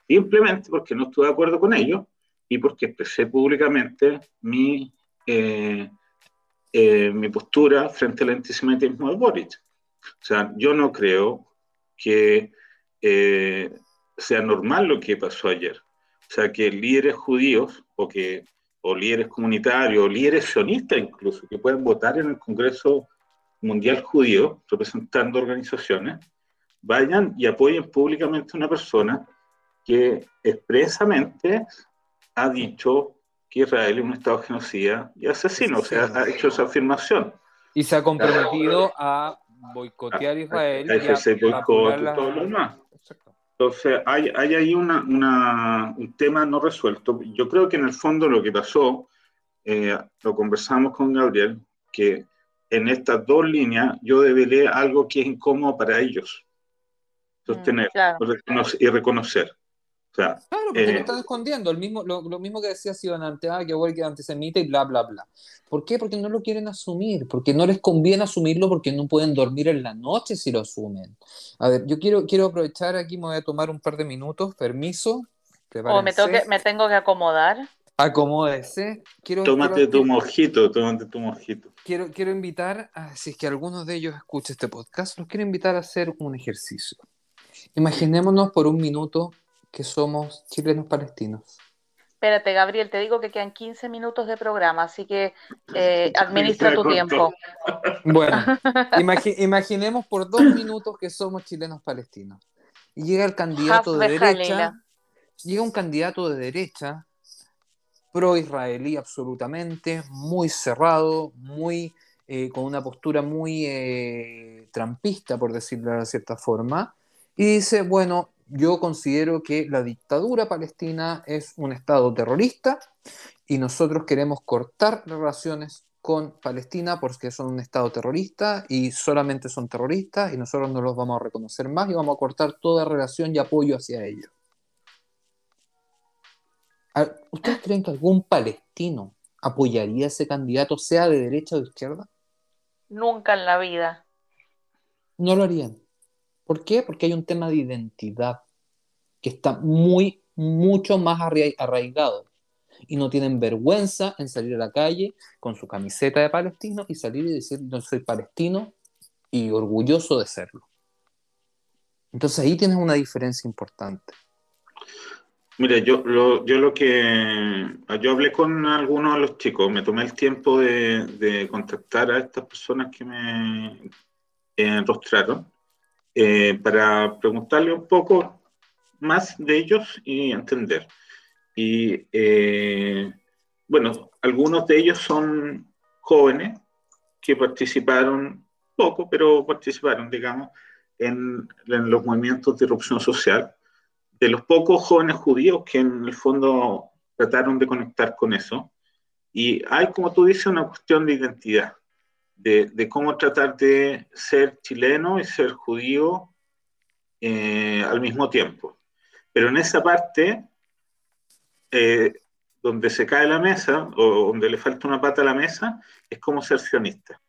simplemente porque no estuve de acuerdo con ellos y porque expresé públicamente mi, eh, eh, mi postura frente al antisemitismo de Boric. O sea, yo no creo que eh, sea normal lo que pasó ayer. O sea, que líderes judíos o que o líderes comunitarios, o líderes sionistas incluso, que pueden votar en el Congreso Mundial Judío, representando organizaciones, vayan y apoyen públicamente a una persona que expresamente ha dicho que Israel es un Estado genocida y asesino, o sea, ha hecho esa afirmación. Y se ha comprometido a boicotear Israel. A, ejercer boicot y todo lo demás. Entonces, hay, hay ahí una, una, un tema no resuelto. Yo creo que en el fondo lo que pasó, eh, lo conversamos con Gabriel, que en estas dos líneas yo develé algo que es incómodo para ellos sostener mm, y reconocer claro, porque eh, lo están escondiendo, el mismo, lo, lo mismo que decía Ante, ah, que vuelve antisemita y bla, bla, bla. ¿Por qué? Porque no lo quieren asumir, porque no les conviene asumirlo porque no pueden dormir en la noche si lo asumen. A ver, yo quiero, quiero aprovechar aquí, me voy a tomar un par de minutos, permiso. O me, tengo que, me tengo que acomodar. Acomódese. Quiero, tómate tu mojito, tómate tu mojito. Quiero, quiero invitar, a, si es que alguno de ellos escucha este podcast, los quiero invitar a hacer un ejercicio. Imaginémonos por un minuto que somos chilenos palestinos. Espérate, Gabriel, te digo que quedan 15 minutos de programa, así que eh, administra tu tiempo. Bueno, imaginemos por dos minutos que somos chilenos palestinos. Y llega el candidato de derecha, llega un candidato de derecha, pro-israelí absolutamente, muy cerrado, muy eh, con una postura muy eh, trampista, por decirlo de cierta forma, y dice, bueno, yo considero que la dictadura palestina es un Estado terrorista y nosotros queremos cortar relaciones con Palestina porque son un Estado terrorista y solamente son terroristas y nosotros no los vamos a reconocer más y vamos a cortar toda relación y apoyo hacia ellos. ¿Ustedes creen que algún palestino apoyaría a ese candidato, sea de derecha o de izquierda? Nunca en la vida. No lo harían. ¿Por qué? Porque hay un tema de identidad que está muy, mucho más arraigado. Y no tienen vergüenza en salir a la calle con su camiseta de palestino y salir y decir, yo soy palestino y orgulloso de serlo. Entonces ahí tienes una diferencia importante. Mira, yo lo, yo lo que. Yo hablé con algunos de los chicos, me tomé el tiempo de, contactar a estas personas que me eh, eh, para preguntarle un poco más de ellos y entender. Y eh, bueno, algunos de ellos son jóvenes que participaron poco, pero participaron, digamos, en, en los movimientos de erupción social. De los pocos jóvenes judíos que en el fondo trataron de conectar con eso. Y hay, como tú dices, una cuestión de identidad de, cómo tratar de ser chileno y ser judío eh, al mismo tiempo. Pero en esa parte, eh, donde se cae la mesa o donde le falta una pata a la mesa, es como ser sionista.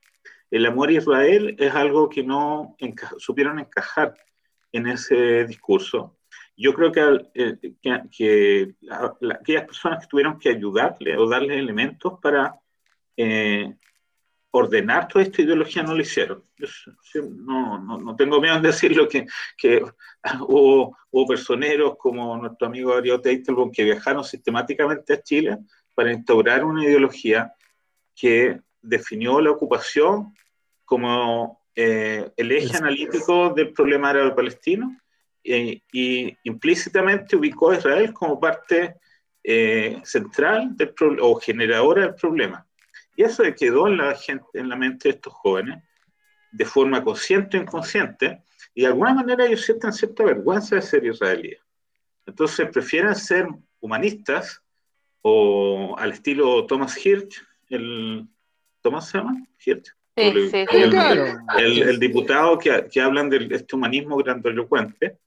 El amor a Israel es algo que no supieron encajar en ese discurso. Yo creo que, eh, que, aquellas personas que tuvieron que ayudarle o darle elementos para ordenar toda esta ideología no lo hicieron. no, no, no, tengo miedo en decirlo que, que hubo, personeros como nuestro amigo Ariel Teitelbaum que viajaron sistemáticamente a Chile para instaurar una ideología que definió la ocupación como eh, el eje analítico del problema árabe-palestino e, y implícitamente ubicó a Israel como parte eh, central del o generadora del problema. Y eso quedó en la, gente, en la mente de estos jóvenes, de forma consciente o inconsciente, y de alguna manera ellos sienten cierta vergüenza de ser israelíes. Entonces prefieren ser humanistas o al estilo Thomas Hirsch, el ¿Thomas se llama? Hirsch. Sí, sí, el, el, diputado que, que hablan de este humanismo grandilocuente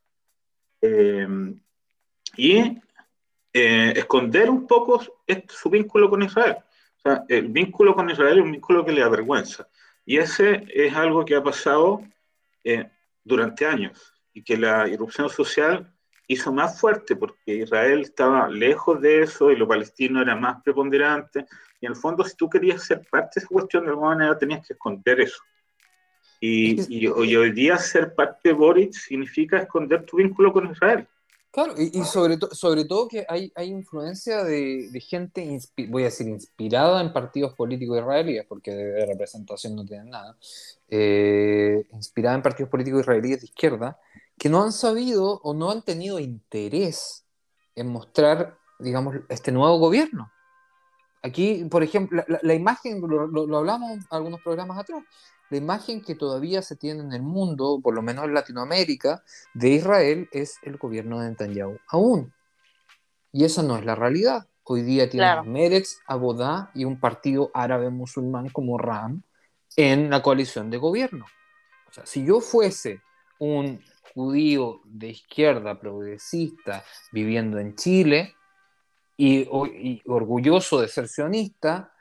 eh, y eh, esconder un poco este, su vínculo con Israel. O sea, el vínculo con Israel es un vínculo que le avergüenza. Y ese es algo que ha pasado eh, durante años y que la irrupción social hizo más fuerte porque Israel estaba lejos de eso y lo palestino era más preponderante. Y en el fondo, si tú querías ser parte de esa cuestión, de alguna manera tenías que esconder eso. Y, y, hoy día ser parte de Boris significa esconder tu vínculo con Israel. Claro, y, sobre, sobre todo que hay, hay influencia de, gente, voy a decir, inspirada en partidos políticos israelíes, porque de, representación no tienen nada, eh, inspirada en partidos políticos israelíes de izquierda, que no han sabido o no han tenido interés en mostrar, digamos, este nuevo gobierno. Aquí, por ejemplo, la, imagen, lo, lo, hablamos algunos programas atrás, la imagen que todavía se tiene en el mundo, por lo menos en Latinoamérica, de Israel es el gobierno de Netanyahu aún. Y esa no es la realidad. Hoy día tiene claro. Meretz, Abodá y un partido árabe musulmán como RAM en la coalición de gobierno. O sea, si yo fuese un judío de izquierda progresista viviendo en Chile y, y orgulloso de ser sionista,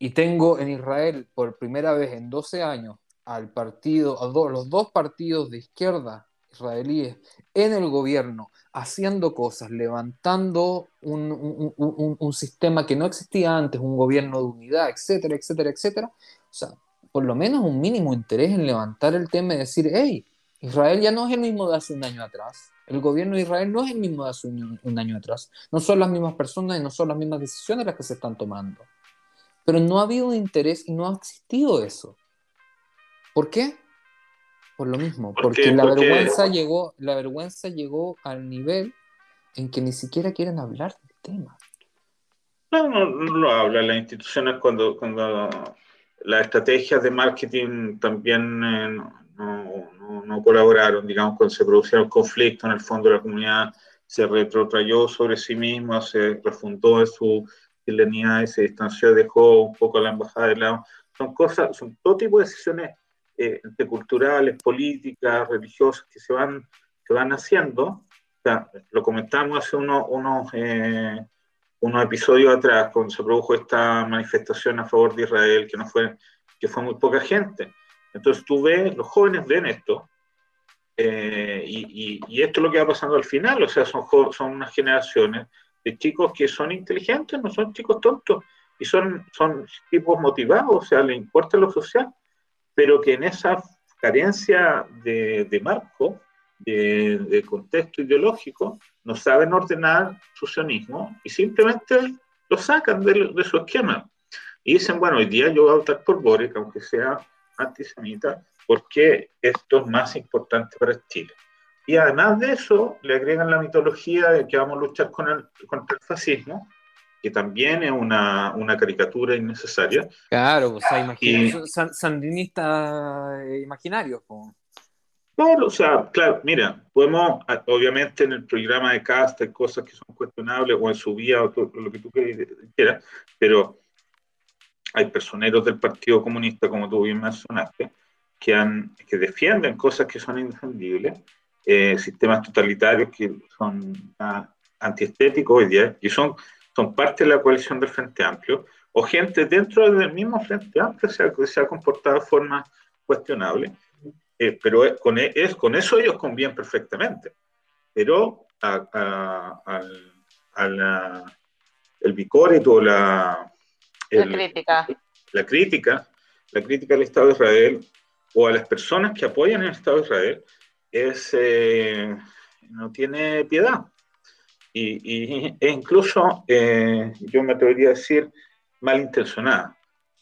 y tengo en Israel por primera vez en 12 años al partido, a los dos partidos de izquierda israelíes en el gobierno haciendo cosas, levantando un, un, sistema que no existía antes, un gobierno de unidad, etcétera, etcétera, etcétera. O sea, por lo menos un mínimo interés en levantar el tema y decir, hey, Israel ya no es el mismo de hace un año atrás. El gobierno de Israel no es el mismo de hace un año atrás. No son las mismas personas y no son las mismas decisiones las que se están tomando. Pero no ha habido interés y no ha existido eso. ¿Por qué? Por lo mismo, porque la vergüenza llegó, la vergüenza llegó al nivel en que ni siquiera quieren hablar del tema. No, no, no lo hablan las instituciones cuando, cuando las estrategias de marketing también eh, no, no, no, colaboraron, digamos, cuando se producieron conflictos en el fondo de la comunidad se retrotrayó sobre sí mismo, se refundó en su chilenidad y se distanció, dejó un poco la embajada de lado. Son cosas, son todo tipo de decisiones eh, culturales, políticas, religiosas que se van, se van haciendo. O sea, lo comentamos hace unos, unos, eh, unos episodios atrás, cuando se produjo esta manifestación a favor de Israel, que, no fue, que fue muy poca gente. Entonces tú ves, los jóvenes ven esto, eh, y, y, y, esto es lo que va pasando al final, o sea, son, son unas generaciones de chicos que son inteligentes, no son chicos tontos, y son, son tipos motivados, o sea, les importa lo social, pero que en esa carencia de, de marco, de, de, contexto ideológico, no saben ordenar su sionismo y simplemente lo sacan de, de, su esquema. Y dicen, bueno, hoy día yo voy a votar por Boric, aunque sea antisemita, porque esto es más importante para Chile. Y además de eso, le agregan la mitología de que vamos a luchar con el, contra el fascismo, que también es una, una caricatura innecesaria. Claro, pues hay y, sandinistas imaginarios. Claro, o sea, claro, mira, podemos, obviamente en el programa de casta hay cosas que son cuestionables, o en su vía, o todo, lo que tú quieras, pero hay personeros del Partido Comunista, como tú bien mencionaste, que, han, que defienden cosas que son indefendibles eh, sistemas totalitarios que son ah, antiestéticos hoy día y son, son parte de la coalición del Frente Amplio, o gente dentro del mismo Frente Amplio se ha, se ha comportado de forma cuestionable, eh, pero es, con, e, es, con eso ellos convienen perfectamente. Pero a, a, al, a la, el la, la crítica. La crítica, la crítica al Estado de Israel o a las personas que apoyan el Estado de Israel, es, eh, no tiene piedad. Y, y e incluso, eh, yo me atrevería a decir, malintencionada,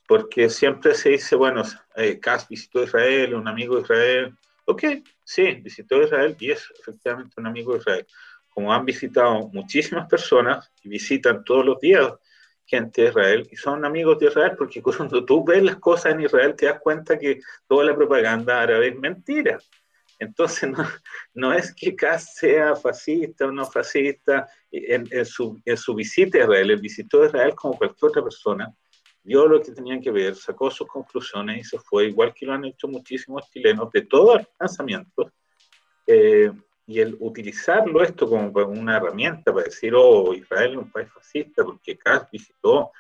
porque siempre se dice, bueno, eh, Kass visitó Israel, un amigo de Israel. Ok, sí, visitó Israel y es efectivamente un amigo de Israel. Como han visitado muchísimas personas y visitan todos los días gente de Israel y son amigos de Israel porque cuando tú ves las cosas en Israel te das cuenta que toda la propaganda árabe es mentira Entonces, no, no es que Kass sea fascista o no fascista. En, en, su, en su visita a Israel, él visitó Israel como cualquier otra persona, vio lo que tenían que ver, sacó sus conclusiones y se fue, igual que lo han hecho muchísimos chilenos de todos los lanzamientos. Eh, y el utilizarlo esto como una herramienta para decir, oh, Israel es un país fascista porque Kass visitó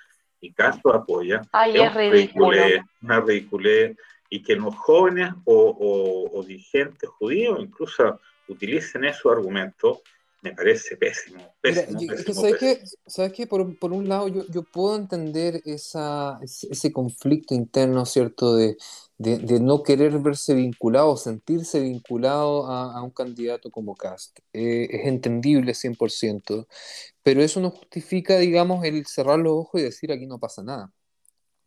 y Kass lo apoya, Ay, es, ridículo. una ridiculez, y que los jóvenes o, o, o dirigentes judíos incluso utilicen esos argumentos, me parece pésimo. pésimo, Mira, pésimo, ¿sabes, pésimo. qué? ¿Sabes qué? Por, por, un lado, yo, yo puedo entender esa, ese, ese, conflicto interno, ¿cierto? De, de, de, no querer verse vinculado, sentirse vinculado a, a un candidato como Cast. Eh, es entendible 100%, pero eso no justifica, digamos, el cerrar los ojos y decir aquí no pasa nada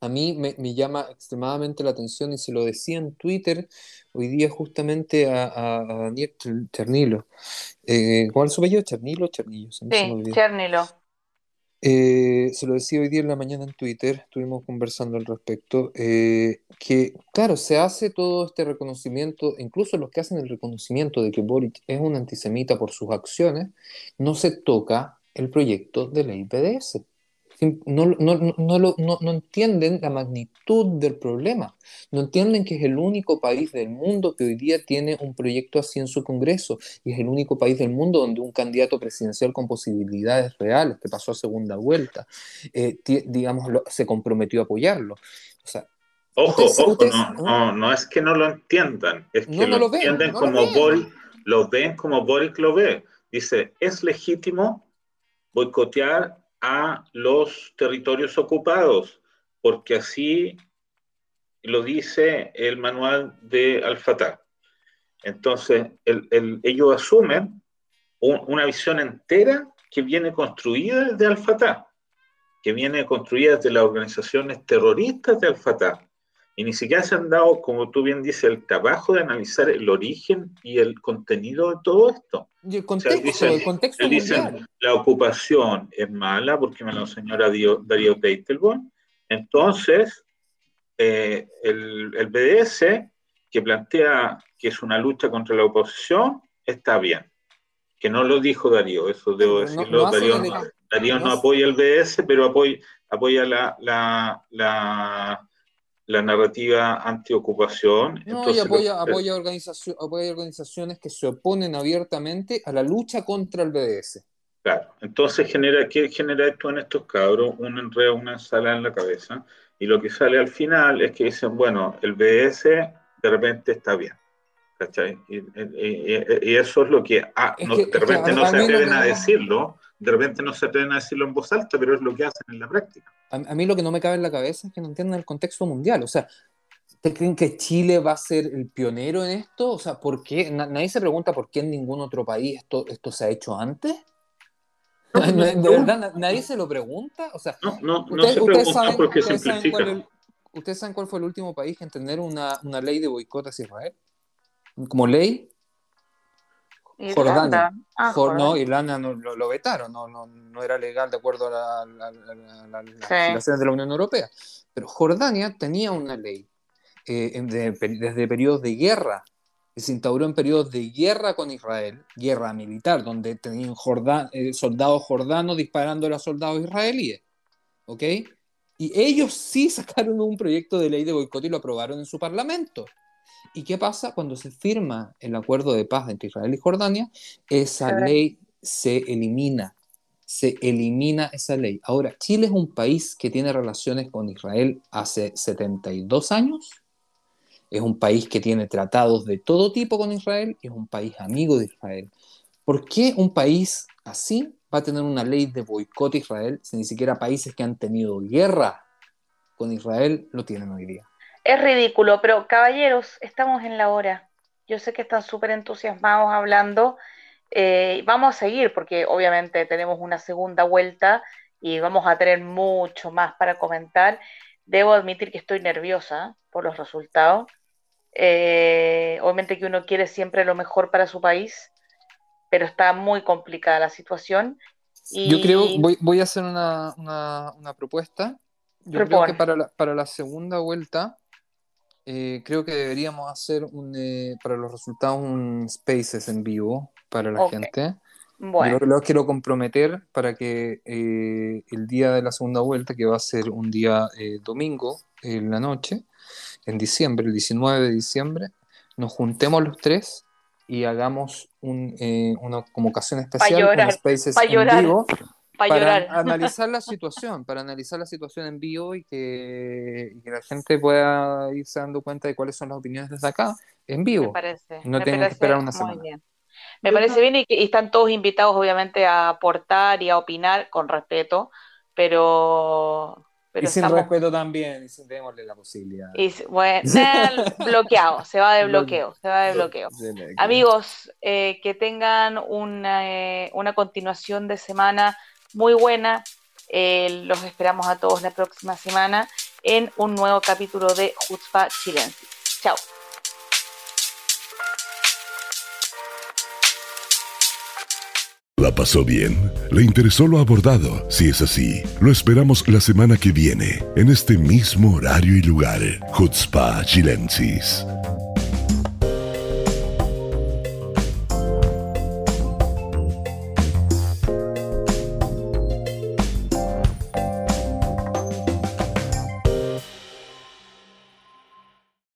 a mí me, me, llama extremadamente la atención y se lo decía en Twitter hoy día justamente a, a, a Daniel Chernilo. Eh, ¿Cuál es su apellido? ¿Chernilo Chernillo? Se sí, Chernilo. Eh, se lo decía hoy día en la mañana en Twitter, estuvimos conversando al respecto, eh, que claro, se hace todo este reconocimiento, incluso los que hacen el reconocimiento de que Boric es un antisemita por sus acciones, no se toca el proyecto de ley PDS no, no, no, no, no, entienden la magnitud del problema, no entienden que es el único país del mundo que hoy día tiene un proyecto así en su Congreso y es el único país del mundo donde un candidato presidencial con posibilidades reales, que pasó a segunda vuelta, eh, digamos, lo, se comprometió a apoyarlo. O sea, Ojo, ojo, no, no, no, es que no lo entiendan, es que lo, lo, entienden ven, como lo Boric, lo ven como Boric lo ve. Dice, es legítimo boicotear a los territorios ocupados, porque así lo dice el manual de Al-Fatah. Entonces, el, el, ellos asumen un, una visión entera que viene construida desde Al-Fatah, que viene construida desde las organizaciones terroristas de Al-Fatah. Y ni siquiera se han dado, como tú bien dices, el trabajo de analizar el origen y el contenido de todo esto. Y el contexto, o sea, dicen, el contexto dicen, la ocupación es mala porque me lo enseñó Darío, Teitelborn. Entonces, eh, el, el, BDS, que plantea que es una lucha contra la oposición, está bien. Que no lo dijo Darío, eso debo decirlo. No Darío, no, Darío no, apoya el BDS, pero apoya, apoya la, la, la la narrativa antiocupación. No, Entonces, y apoya, los... apoya, organización, apoya organizaciones que se oponen abiertamente a la lucha contra el BDS. Claro, entonces genera, ¿qué genera esto en estos cabros? Un enredo, una ensalada en la cabeza, y lo que sale al final es que dicen, bueno, el BDS de repente está bien. ¿Cachai? Y, y, y, eso es lo que, ah, no, que de repente que a, no se atreven a decirlo, de repente no se atreven a decirlo en voz alta, pero es lo que hacen en la práctica. A, a, mí lo que no me cabe en la cabeza es que no entiendan el contexto mundial. O sea, ¿te creen que Chile va a ser el pionero en esto? O sea, ¿por qué? Nadie se pregunta por qué en ningún otro país esto, esto se ha hecho antes. No, no, ¿De verdad nadie se lo pregunta? O sea, no, ustedes, se saben, ustedes el, ¿Ustedes cuál fue el último país en tener una, una ley de boicot hacia Israel? Como ley, Jordania. Ah, no, Irlanda no, lo, lo, vetaron, no, no, no, era legal de acuerdo a, la, la, a las legislaciones de la Unión Europea. Pero Jordania tenía una ley eh, de, desde periodos de guerra, que se instauró en periodos de guerra con Israel, guerra militar, donde tenían Jordan, eh, soldados jordanos disparando a los soldados israelíes. ¿Ok? Y ellos sí sacaron un proyecto de ley de boicot y lo aprobaron en su parlamento. ¿Y qué pasa cuando se firma el acuerdo de paz entre Israel y Jordania? Esa ley se elimina, se elimina esa ley. Ahora, Chile es un país que tiene relaciones con Israel hace 72 años, es un país que tiene tratados de todo tipo con Israel y es un país amigo de Israel. ¿Por qué un país así va a tener una ley de boicot a Israel si ni siquiera países que han tenido guerra con Israel lo tienen hoy día? Es ridículo, pero caballeros, estamos en la hora. Yo sé que están súper entusiasmados hablando. Eh, vamos a seguir porque obviamente tenemos una segunda vuelta y vamos a tener mucho más para comentar. Debo admitir que estoy nerviosa por los resultados. Eh, obviamente que uno quiere siempre lo mejor para su país, pero está muy complicada la situación. Y... Yo creo, voy, voy a hacer una, una, una propuesta. Yo Propone. creo que para la, para la segunda vuelta eh, creo que deberíamos hacer un, eh, para los resultados un Spaces en vivo para la gente. Bueno, Yo los quiero comprometer para que eh, el día de la segunda vuelta, que va a ser un día domingo en la noche, en diciembre, el 19 de diciembre, nos juntemos los tres y hagamos un, una convocación especial, llorar, un Spaces pa' en vivo, para para llorar. analizar la situación, para analizar la situación en vivo y que, y que la gente pueda irse dando cuenta de cuáles son las opiniones desde acá, en Me vivo. parece. No me tienen que esperar una muy semana. bien. Me parece bien y, que- y están todos invitados, obviamente, a aportar y a opinar con respeto, pero, pero y sin estamos- respeto también, y sin démosle la posibilidad. y bueno, bloqueado, se va de bloqueo, se va de bloqueo. Amigos, eh, que tengan una, eh, una continuación de semana muy buena. Eh, los esperamos a todos la próxima semana en un nuevo capítulo de Jutzpa Chilensis. Chao. ¿La pasó bien? ¿Le interesó lo abordado? Si es así, lo esperamos la semana que viene, en este mismo horario y lugar. Hutzpa Chilensis.